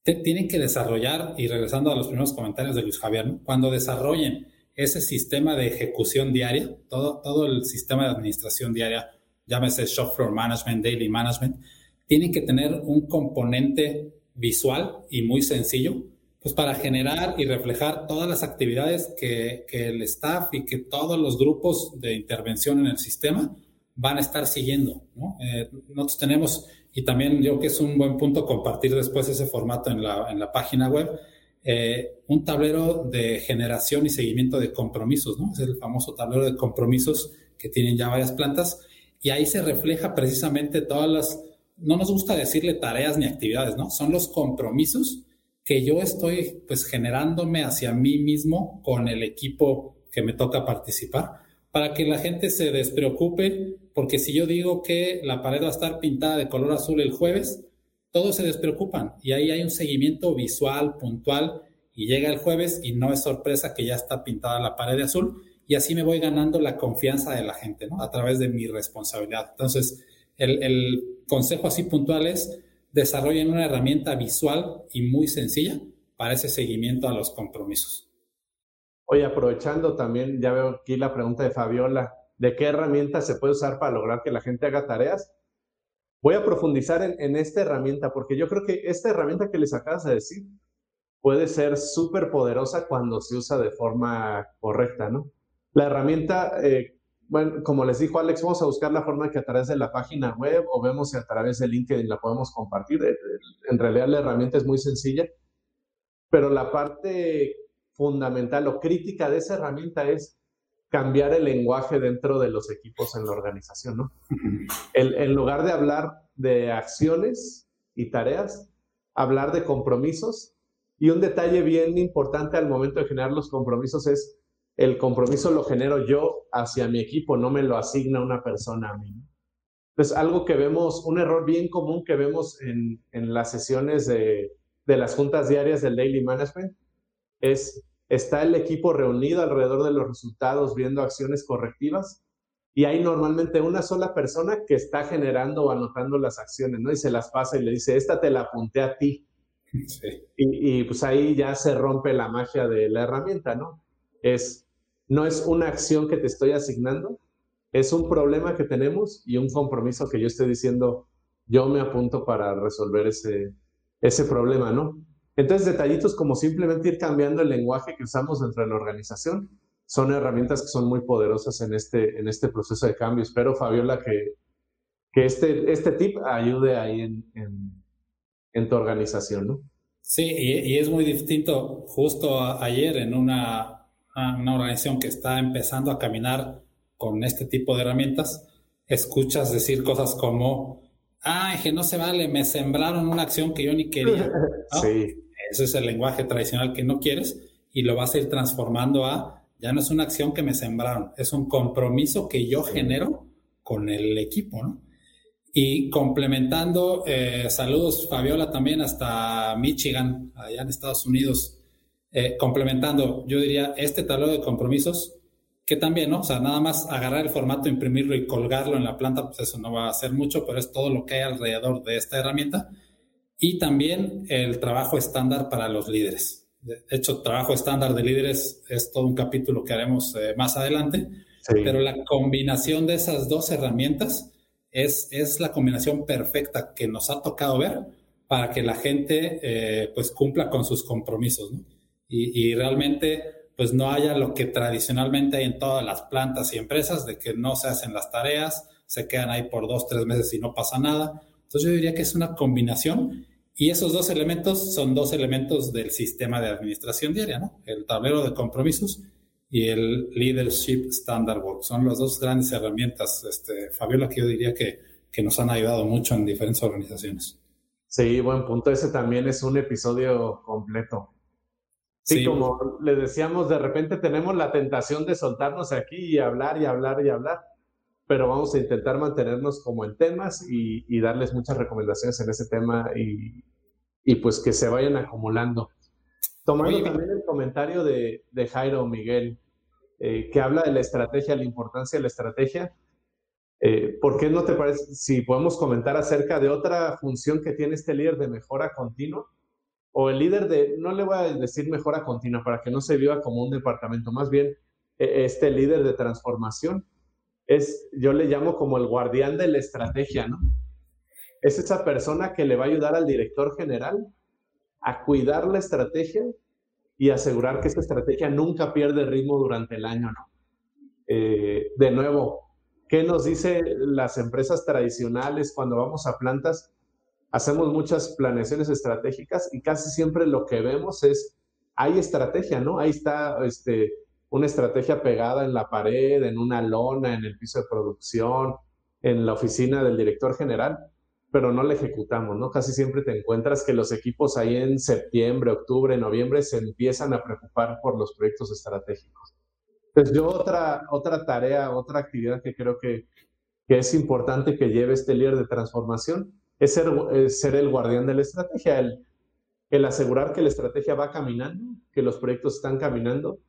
tienen que desarrollar, y regresando a los primeros comentarios de Luis Javier, cuando desarrollen ese sistema de ejecución diaria, todo, todo el sistema de administración diaria, llámese shop floor management, daily management, tiene que tener un componente visual y muy sencillo, pues para generar y reflejar todas las actividades que, que el staff y que todos los grupos de intervención en el sistema van a estar siguiendo. ¿no? Eh, nosotros tenemos, y también yo que es un buen punto compartir después ese formato en la, en la página web, eh, un tablero de generación y seguimiento de compromisos, ¿no? Es el famoso tablero de compromisos que tienen ya varias plantas y ahí se refleja precisamente todas las, no nos gusta decirle tareas ni actividades, ¿no? Son los compromisos que yo estoy pues generándome hacia mí mismo con el equipo que me toca participar para que la gente se despreocupe, porque si yo digo que la pared va a estar pintada de color azul el jueves, todos se despreocupan y ahí hay un seguimiento visual, puntual, y llega el jueves y no es sorpresa que ya está pintada la pared de azul y así me voy ganando la confianza de la gente. A través de mi responsabilidad. Entonces, el, consejo así puntual es desarrollen una herramienta visual y muy sencilla para ese seguimiento a los compromisos. Oye, aprovechando también, ya veo aquí la pregunta de Fabiola, ¿de qué herramienta se puede usar para lograr que la gente haga tareas? Voy a profundizar en, esta herramienta porque yo creo que esta herramienta que les acabas de decir puede ser súper poderosa cuando se usa de forma correcta, ¿no? La herramienta, eh, bueno, como les dijo Alex, vamos a buscar la forma que a través de la página web o vemos si a través de LinkedIn la podemos compartir. Eh, en realidad la herramienta es muy sencilla, pero la parte fundamental o crítica de esa herramienta es cambiar el lenguaje dentro de los equipos en la organización, ¿no? en lugar de hablar de acciones y tareas, hablar de compromisos. Y un detalle bien importante al momento de generar los compromisos es el compromiso lo genero yo hacia mi equipo, no me lo asigna una persona a mí. Entonces, algo que vemos, un error bien común que vemos en, en las sesiones de, de las juntas diarias del Daily Management es, está el equipo reunido alrededor de los resultados viendo acciones correctivas y hay normalmente una sola persona que está generando o anotando las acciones, ¿no? Y se las pasa y le dice, esta te la apunté a ti. Y, y, pues ahí ya se rompe la magia de la herramienta, ¿no? Es, no es una acción que te estoy asignando, es un problema que tenemos y un compromiso que yo estoy diciendo, yo me apunto para resolver ese, ese problema, ¿no? Entonces, detallitos como simplemente ir cambiando el lenguaje que usamos dentro de la organización son herramientas que son muy poderosas en este, en este proceso de cambio. Espero, Fabiola, que, que este, este tip ayude ahí en, en, tu organización, ¿no? Sí, y, es muy distinto. Justo ayer en una, una organización que está empezando a caminar con este tipo de herramientas, escuchas decir cosas como, ah, que no se vale, me sembraron una acción que yo ni quería. Sí. Ese es el lenguaje tradicional que no quieres y lo vas a ir transformando a, ya no es una acción que me sembraron, es un compromiso que yo genero con el equipo, ¿no? Y complementando, eh, saludos Fabiola también hasta Michigan, allá en Estados Unidos. Eh, complementando, yo diría, este tablero de compromisos que también, ¿no? O sea, nada más agarrar el formato, imprimirlo y colgarlo en la planta, pues eso no va a hacer mucho, pero es todo lo que hay alrededor de esta herramienta. Y también el trabajo estándar para los líderes. De hecho, trabajo estándar de líderes es todo un capítulo que haremos eh, más adelante, pero la combinación de esas dos herramientas es, es la combinación perfecta que nos ha tocado ver para que la gente eh, pues cumpla con sus compromisos, ¿no? Y, realmente pues no haya lo que tradicionalmente hay en todas las plantas y empresas, de que no se hacen las tareas, se quedan ahí por dos, tres meses y no pasa nada. Entonces yo diría que es una combinación y esos dos elementos son dos elementos del sistema de administración diaria, ¿no? El tablero de compromisos y el Leadership Standard Work. Son las dos grandes herramientas, este, Fabiola, que yo diría que, que nos han ayudado mucho en diferentes organizaciones. Sí, buen punto. Ese también es un episodio completo. Sí, como le decíamos, de repente tenemos la tentación de soltarnos aquí y hablar y hablar y hablar, pero vamos a intentar mantenernos como en temas y, darles muchas recomendaciones en ese tema y, y, pues que se vayan acumulando. Tomando también el comentario de, de Jairo Miguel, eh, que habla de la estrategia, la importancia de la estrategia. Eh, ¿Por qué no te parece si podemos comentar acerca de otra función que tiene este líder de mejora continua? O el líder de, no le voy a decir mejora continua para que no se viva como un departamento, más bien e, este líder de transformación es, yo le llamo como el guardián de la estrategia, ¿no? Es esa persona que le va a ayudar al director general a cuidar la estrategia y asegurar que esa estrategia nunca pierde ritmo durante el año, ¿no? Eh, de nuevo, ¿qué nos dicen las empresas tradicionales cuando vamos a plantas? Hacemos muchas planeaciones estratégicas y casi siempre lo que vemos es, hay estrategia, ¿no? Ahí está este, una estrategia pegada en la pared, en una lona, en el piso de producción, en la oficina del director general, pero no la ejecutamos, ¿no? Casi siempre te encuentras que los equipos ahí en septiembre, octubre, noviembre se empiezan a preocupar por los proyectos estratégicos. Entonces yo otra, otra tarea, otra actividad que creo que, que es importante que lleve este líder de transformación es ser, el guardián de la estrategia, el, el asegurar que la estrategia va caminando, que los proyectos están caminando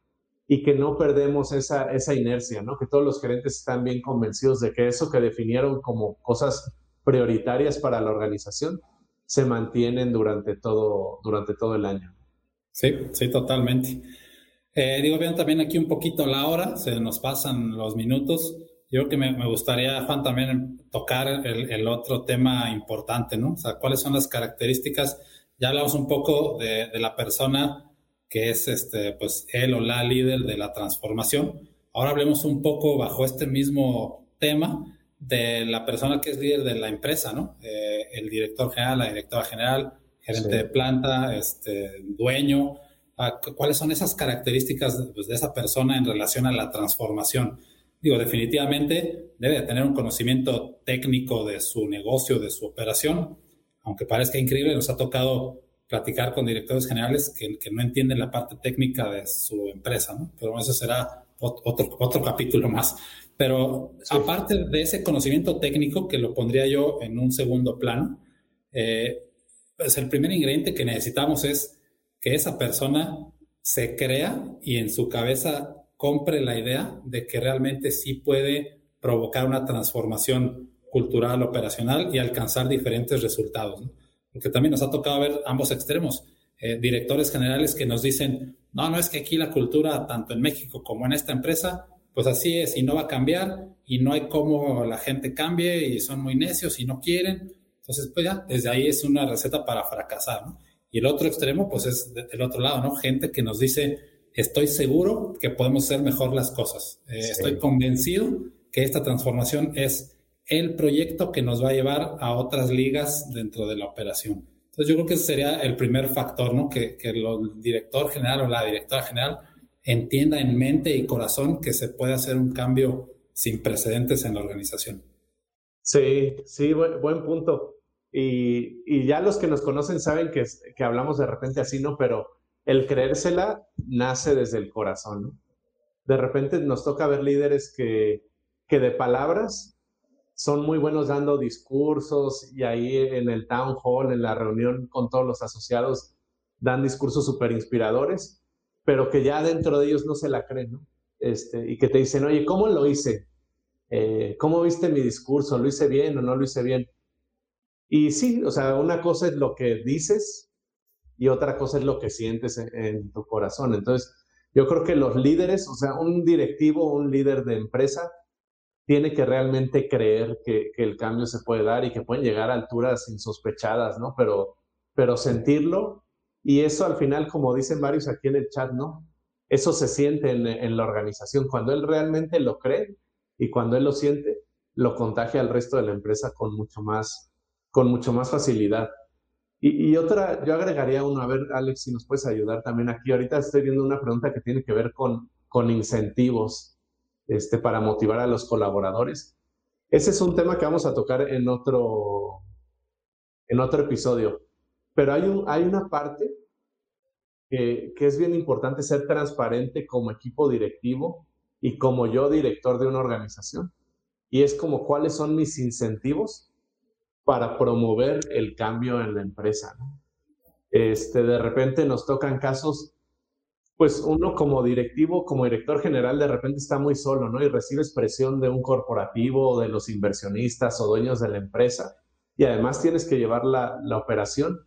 y que no perdemos esa, esa inercia, ¿no? Que todos los gerentes están bien convencidos de que eso que definieron como cosas prioritarias para la organización se mantienen durante todo, durante todo el año. Sí, sí, totalmente. Eh, digo bien también aquí un poquito la hora, se nos pasan los minutos. Yo creo que me, gustaría, Juan, también tocar el, otro tema importante, ¿no? O sea, cuáles son las características. Ya hablamos un poco de, la persona que es, este, pues, él o la líder de la transformación. Ahora hablemos un poco bajo este mismo tema de la persona que es líder de la empresa, ¿no? Eh, el director general, la directora general, gerente de planta, este, dueño. Ah, ¿Cuáles son esas características pues, de esa persona en relación a la transformación? Digo, definitivamente debe tener un conocimiento técnico de su negocio, de su operación, aunque parezca increíble, nos ha tocado platicar con directores generales que, que, no entienden la parte técnica de su empresa, ¿no? Pero eso será otro, otro capítulo más. Pero aparte de ese conocimiento técnico, que lo pondría yo en un segundo plano, eh, pues el primer ingrediente que necesitamos es que esa persona se crea y en su cabeza compre la idea de que realmente sí puede provocar una transformación cultural, operacional y alcanzar diferentes resultados. Porque también nos ha tocado ver ambos extremos. Eh, directores generales que nos dicen, no, no es que aquí la cultura, tanto en México como en esta empresa, pues así es y no va a cambiar y no hay cómo la gente cambie y son muy necios y no quieren. Entonces, pues ya, desde ahí es una receta para fracasar. Y el otro extremo, pues es del otro lado, ¿no? Gente que nos dice, estoy seguro que podemos hacer mejor las cosas. Eh, estoy convencido que esta transformación es el proyecto que nos va a llevar a otras ligas dentro de la operación. Entonces yo creo que ese sería el primer factor, ¿no? Que, que el director general o la directora general entienda en mente y corazón que se puede hacer un cambio sin precedentes en la organización. Sí, sí, buen, punto. Y, y, ya los que nos conocen saben que, que hablamos de repente así, ¿no? Pero el creérsela nace desde el corazón, ¿no? De repente nos toca ver líderes que, que de palabras son muy buenos dando discursos y ahí en el town hall, en la reunión con todos los asociados, dan discursos súper inspiradores, pero que ya dentro de ellos no se la creen, ¿no? Este, y que te dicen, oye, ¿cómo lo hice? Eh, ¿Cómo viste mi discurso? ¿Lo hice bien o no lo hice bien? Y sí, o sea, una cosa es lo que dices y otra cosa es lo que sientes en, en tu corazón. Entonces, yo creo que los líderes, o sea, un directivo, un líder de empresa, tiene que realmente creer que, el cambio se puede dar y que pueden llegar a alturas insospechadas, ¿no? Pero, pero sentirlo y eso al final, como dicen varios aquí en el chat, ¿no? Eso se siente en, la organización. Cuando él realmente lo cree y cuando él lo siente, lo contagia al resto de la empresa con mucho más, con mucho más facilidad. Y, otra, yo agregaría uno, a ver, Alex, si nos puedes ayudar también aquí. Ahorita estoy viendo una pregunta que tiene que ver con, con incentivos este, para motivar a los colaboradores. Ese es un tema que vamos a tocar en otro, en otro episodio. Pero hay, un, hay una parte que, que es bien importante ser transparente como equipo directivo y como yo director de una organización. Y es como cuáles son mis incentivos para promover el cambio en la empresa. Este, de repente nos tocan casos pues uno como directivo, como director general, de repente está muy solo, ¿no? Y recibes presión de un corporativo, de los inversionistas o dueños de la empresa, y además tienes que llevar la, operación.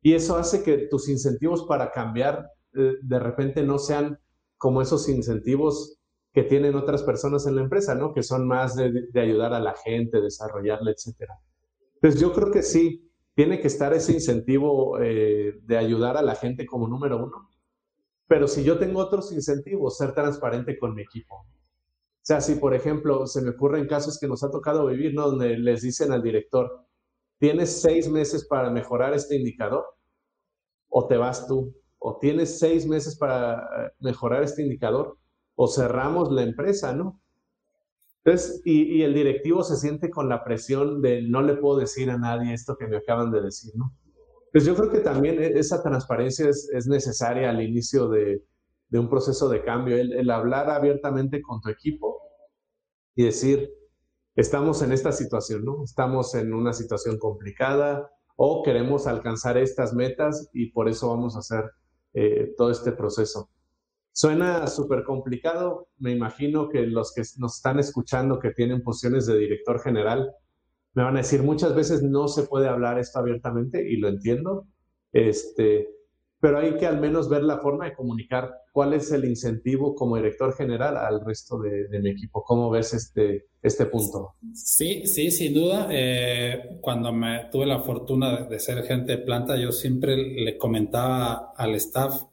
Y eso hace que tus incentivos para cambiar eh, de repente no sean como esos incentivos que tienen otras personas en la empresa, ¿no? Que son más de, ayudar a la gente, desarrollarla, etcétera. Pues yo creo que sí, tiene que estar ese incentivo eh, de ayudar a la gente como número uno pero si yo tengo otros incentivos, ser transparente con mi equipo. O sea, si por ejemplo se me ocurren casos que nos ha tocado vivir, ¿no? Donde les dicen al director, tienes seis meses para mejorar este indicador, o te vas tú, o tienes seis meses para eh, mejorar este indicador, o cerramos la empresa, ¿no? Entonces, y, y el directivo se siente con la presión de no le puedo decir a nadie esto que me acaban de decir, ¿no? Pues yo creo que también e-, esa transparencia es, es necesaria al inicio de, de, un proceso de cambio, el, el, hablar abiertamente con tu equipo y decir, estamos en esta situación, ¿no? Estamos en una situación complicada o queremos alcanzar estas metas y por eso vamos a hacer eh, todo este proceso. Suena súper complicado, me imagino que los que nos están escuchando que tienen posiciones de director general, me van a decir, muchas veces no se puede hablar esto abiertamente y lo entiendo, este, pero hay que al menos ver la forma de comunicar cuál es el incentivo como director general al resto de, mi equipo. ¿Cómo ves este, este punto? Sí, sí, sin duda. Eh, cuando me tuve la fortuna de, ser gente de planta, yo siempre le comentaba al staff,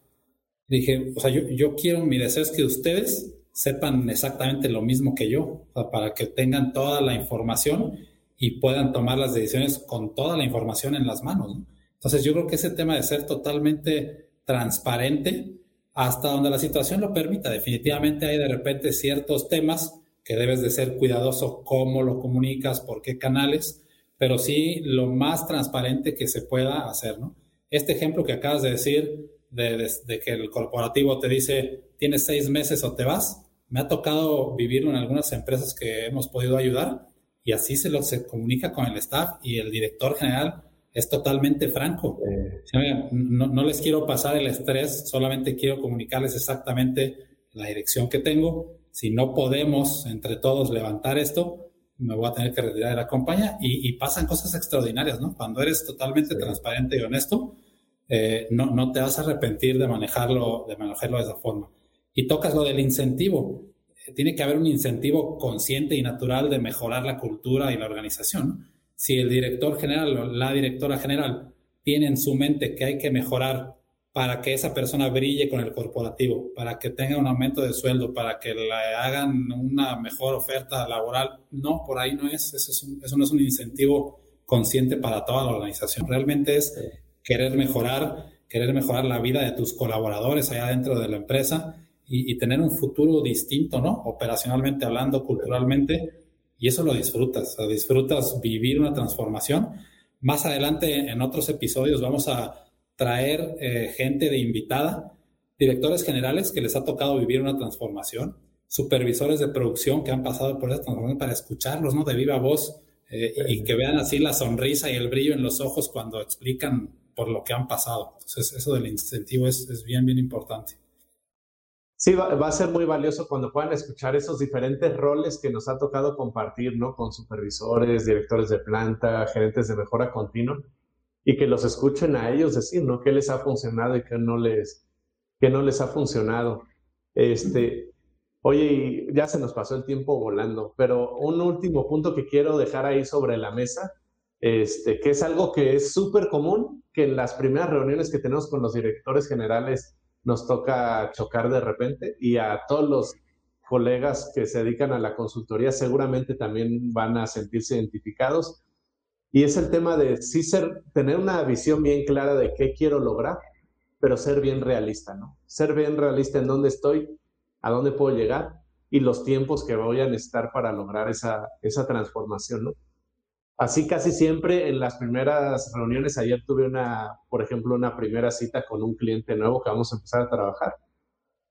dije, o sea, yo, yo quiero, mi deseo es que ustedes sepan exactamente lo mismo que yo, para que tengan toda la información y puedan tomar las decisiones con toda la información en las manos. Entonces yo creo que ese tema de ser totalmente transparente hasta donde la situación lo permita. Definitivamente hay de repente ciertos temas que debes de ser cuidadoso cómo lo comunicas, por qué canales, pero sí lo más transparente que se pueda hacer, ¿no? Este ejemplo que acabas de decir, de, que el corporativo te dice, tienes seis meses o te vas, me ha tocado vivirlo en algunas empresas que hemos podido ayudar y así se, lo, se comunica con el staff y el director general es totalmente franco. No, no, les quiero pasar el estrés, solamente quiero comunicarles exactamente la dirección que tengo. Si no podemos entre todos levantar esto, me voy a tener que retirar de la compañía y, pasan cosas extraordinarias, ¿no? Cuando eres totalmente transparente y honesto, eh, no, no te vas a arrepentir de manejarlo, de manejarlo de esa forma. Y tocas lo del incentivo. Eh, tiene que haber un incentivo consciente y natural de mejorar la cultura y la organización. Si el director general o la directora general tiene en su mente que hay que mejorar para que esa persona brille con el corporativo, para que tenga un aumento de sueldo, para que le hagan una mejor oferta laboral. No, por ahí no es. Eso, no es un incentivo consciente para toda la organización. Realmente es querer mejorar, querer mejorar la vida de tus colaboradores allá dentro de la empresa y, tener un futuro distinto, ¿no? Operacionalmente hablando, culturalmente. Y eso lo disfrutas, o disfrutas vivir una transformación. Más adelante en otros episodios vamos a traer eh, gente de invitada, directores generales que les ha tocado vivir una transformación, supervisores de producción que han pasado por esa transformación para escucharlos, ¿no? De viva voz eh, y que vean así la sonrisa y el brillo en los ojos cuando explican por lo que han pasado. Entonces, eso del incentivo es, es bien, bien importante. Sí, va, va, a ser muy valioso cuando puedan escuchar esos diferentes roles que nos ha tocado compartir, ¿no? Con supervisores, directores de planta, gerentes de mejora continua y que los escuchen a ellos decir, ¿no? ¿Qué les ha funcionado y qué no les, qué no les ha funcionado? Este, oye, ya se nos pasó el tiempo volando, pero un último punto que quiero dejar ahí sobre la mesa, este, que es algo que es súper común, que en las primeras reuniones que tenemos con los directores generales nos toca chocar de repente y a todos los colegas que se dedican a la consultoría seguramente también van a sentirse identificados y es el tema de sí ser, tener una visión bien clara de qué quiero lograr, pero ser bien realista, ¿no? Ser bien realista en dónde estoy, a dónde puedo llegar y los tiempos que voy a necesitar para lograr esa, esa transformación, ¿no? Así casi siempre en las primeras reuniones, ayer tuve una, por ejemplo, una primera cita con un cliente nuevo que vamos a empezar a trabajar.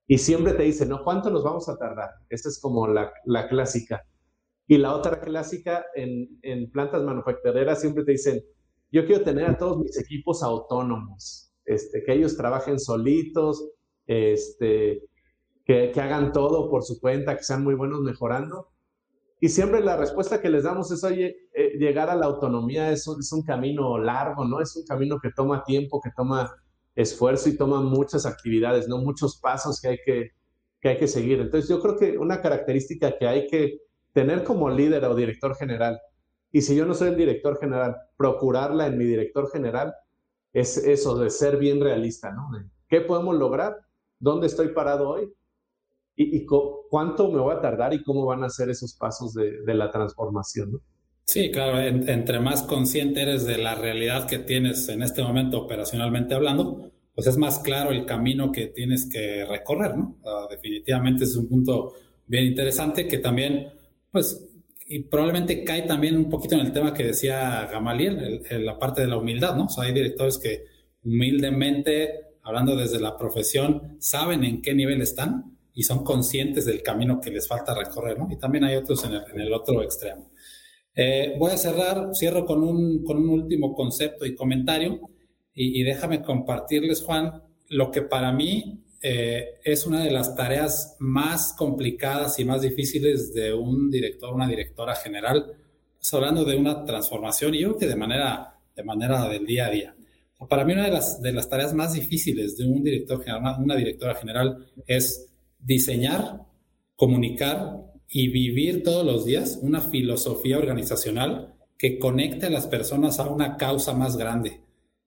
Y siempre te dice, ¿no? ¿Cuánto nos vamos a tardar? Esa es como la, la clásica. Y la otra clásica en, en, plantas manufactureras siempre te dicen, yo quiero tener a todos mis equipos autónomos, este, que ellos trabajen solitos, este, que, que, hagan todo por su cuenta, que sean muy buenos mejorando. Y siempre la respuesta que les damos es, oye, eh, llegar a la autonomía es, es un camino largo, ¿no? Es un camino que toma tiempo, que toma esfuerzo y toma muchas actividades, ¿no? Muchos pasos que hay que, que hay que seguir. Entonces yo creo que una característica que hay que tener como líder o director general, y si yo no soy el director general, procurarla en mi director general, es eso de ser bien realista, ¿no? ¿Qué podemos lograr? ¿Dónde estoy parado hoy? ¿Y, cuánto me voy a tardar y cómo van a ser esos pasos de, la transformación, ¿no? Sí, claro, entre más consciente eres de la realidad que tienes en este momento operacionalmente hablando, pues es más claro el camino que tienes que recorrer, ¿no? definitivamente es un punto bien interesante que también pues, y probablemente cae también un poquito en el tema que decía Gamaliel, la parte de la humildad, ¿no? O hay directores que humildemente, hablando desde la profesión, saben en qué nivel están y son conscientes del camino que les falta recorrer, ¿no? Y también hay otros en el, otro extremo. Eh, voy a cerrar, cierro con un, con un último concepto y comentario y, y déjame compartirles, Juan, lo que para mí eh, es una de las tareas más complicadas y más difíciles de un director, una directora general. Hablando de una transformación y yo creo que de manera, de manera del día a día. Para mí una de las, de las tareas más difíciles de un director general, una directora general, es diseñar, comunicar y vivir todos los días una filosofía organizacional que conecte a las personas a una causa más grande.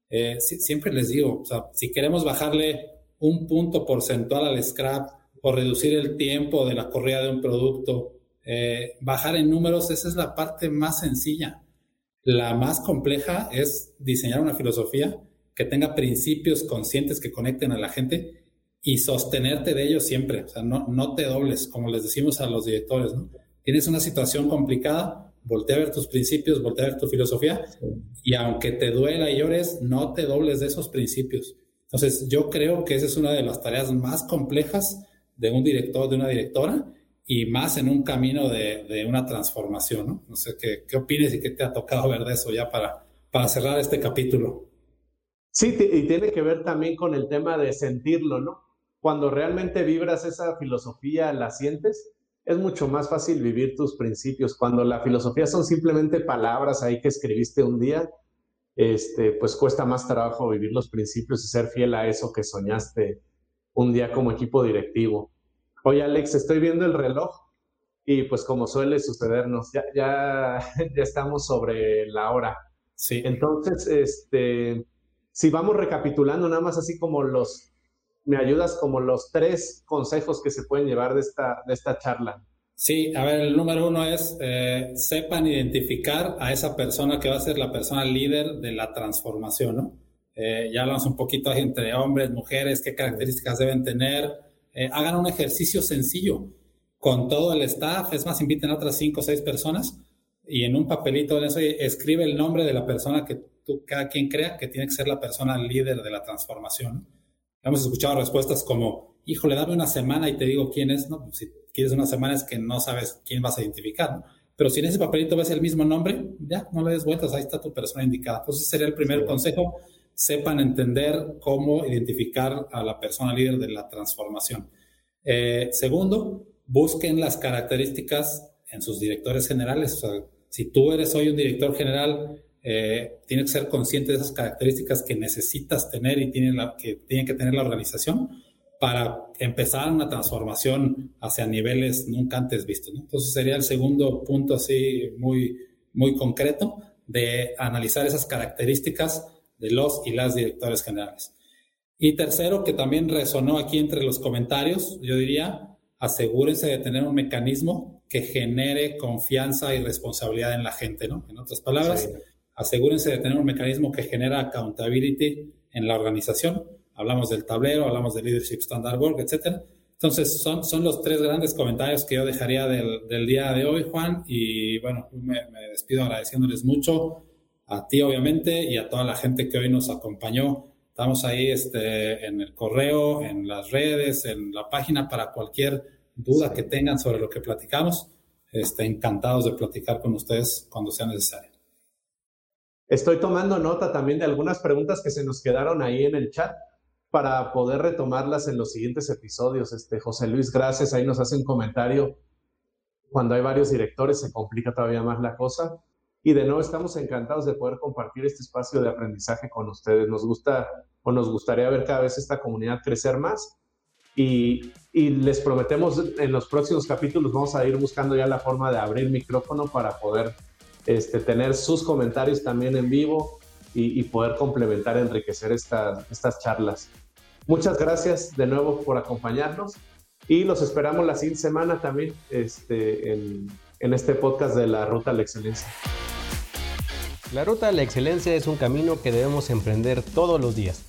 Eh, siempre les digo, si queremos bajarle un punto porcentual al scrap o reducir el tiempo de la corrida de un producto, eh, bajar en números, esa es la parte más sencilla. La más compleja es diseñar una filosofía que tenga principios conscientes que conecten a la gente y sostenerte de ellos siempre. O sea, no, no te dobles, como les decimos a los directores. ¿no? Tienes una situación complicada, voltea a ver tus principios, voltea a ver tu filosofía y aunque te duela y llores, no te dobles de esos principios. Entonces, yo creo que esa es una de las tareas más complejas de un director, de una directora y más en un camino de, una transformación, ¿no? No sé, ¿qué, ¿qué opinas y qué te ha tocado ver de eso ya para, para cerrar este capítulo? Sí, y tiene que ver también con el tema de sentirlo, ¿no? Cuando realmente vibras esa filosofía, la sientes, es mucho más fácil vivir tus principios. Cuando la filosofía son simplemente palabras ahí que escribiste un día, este, pues cuesta más trabajo vivir los principios y ser fiel a eso que soñaste un día como equipo directivo. Oye, Alex, estoy viendo el reloj y pues como suele sucedernos, ya, ya, ya estamos sobre la hora. Sí. Entonces, este, si vamos recapitulando nada más así como los me ayudas como los tres consejos que se pueden llevar de esta, de esta charla. Sí, a ver, el número uno es, eh, sepan identificar a esa persona que va a ser la persona líder de la transformación, ¿no? Eh, ya hablamos un poquito entre hombres, mujeres, qué características deben tener. Eh, hagan un ejercicio sencillo con todo el staff, es más, inviten a otras cinco o seis personas y en un papelito de eso escribe el nombre de la persona que tú, cada quien crea que tiene que ser la persona líder de la transformación. Hemos escuchado respuestas como, híjole, dame una semana y te digo quién es, ¿no? Si quieres una semana es que no sabes quién vas a identificar, ¿no? Pero si en ese papelito ves el mismo nombre, ya, no le des vueltas, ahí está tu persona indicada. Entonces sería el primer consejo, sepan entender cómo identificar a la persona líder de la transformación. Eh, segundo, busquen las características en sus directores generales. O sea, si tú eres hoy un director general eh, que ser consciente de esas características que necesitas tener y tiene la, que tiene que tener la organización para empezar una transformación hacia niveles nunca antes vistos. Entonces sería el segundo punto así muy, muy concreto de analizar esas características de los y las directores generales. Y tercero, que también resonó aquí entre los comentarios, yo diría, asegúrense de tener un mecanismo que genere confianza y responsabilidad en la gente, ¿no? En otras palabras, asegúrense de tener un mecanismo que genera accountability en la organización. Hablamos del tablero, hablamos del Leadership Standard Work, etc. Entonces, son, son los tres grandes comentarios que yo dejaría del, del día de hoy, Juan. Y bueno, me, me, despido agradeciéndoles mucho a ti, obviamente, y a toda la gente que hoy nos acompañó. Estamos ahí este, en el correo, en las redes, en la página para cualquier duda que tengan sobre lo que platicamos. Este, encantados de platicar con ustedes cuando sea necesario. Estoy tomando nota también de algunas preguntas que se nos quedaron ahí en el chat para poder retomarlas en los siguientes episodios. Este, José Luis, gracias. Ahí nos hace un comentario. Cuando hay varios directores se complica todavía más la cosa. Y de nuevo estamos encantados de poder compartir este espacio de aprendizaje con ustedes. Nos gusta o nos gustaría ver cada vez esta comunidad crecer más. Y, y les prometemos en los próximos capítulos vamos a ir buscando ya la forma de abrir micrófono para poder este, tener sus comentarios también en vivo y, poder complementar, enriquecer estas charlas. Muchas gracias de nuevo por acompañarnos y los esperamos la siguiente semana también este, en, en este podcast de la Ruta a la Excelencia. La Ruta a la Excelencia es un camino que debemos emprender todos los días.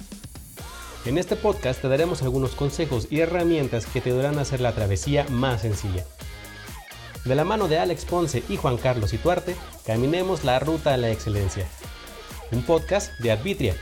En este podcast te daremos algunos consejos y herramientas que te ayudarán a hacer la travesía más sencilla. De la mano de Alex Ponce y Juan Carlos Ituarte, caminemos la ruta a la excelencia. Un podcast de Arbitria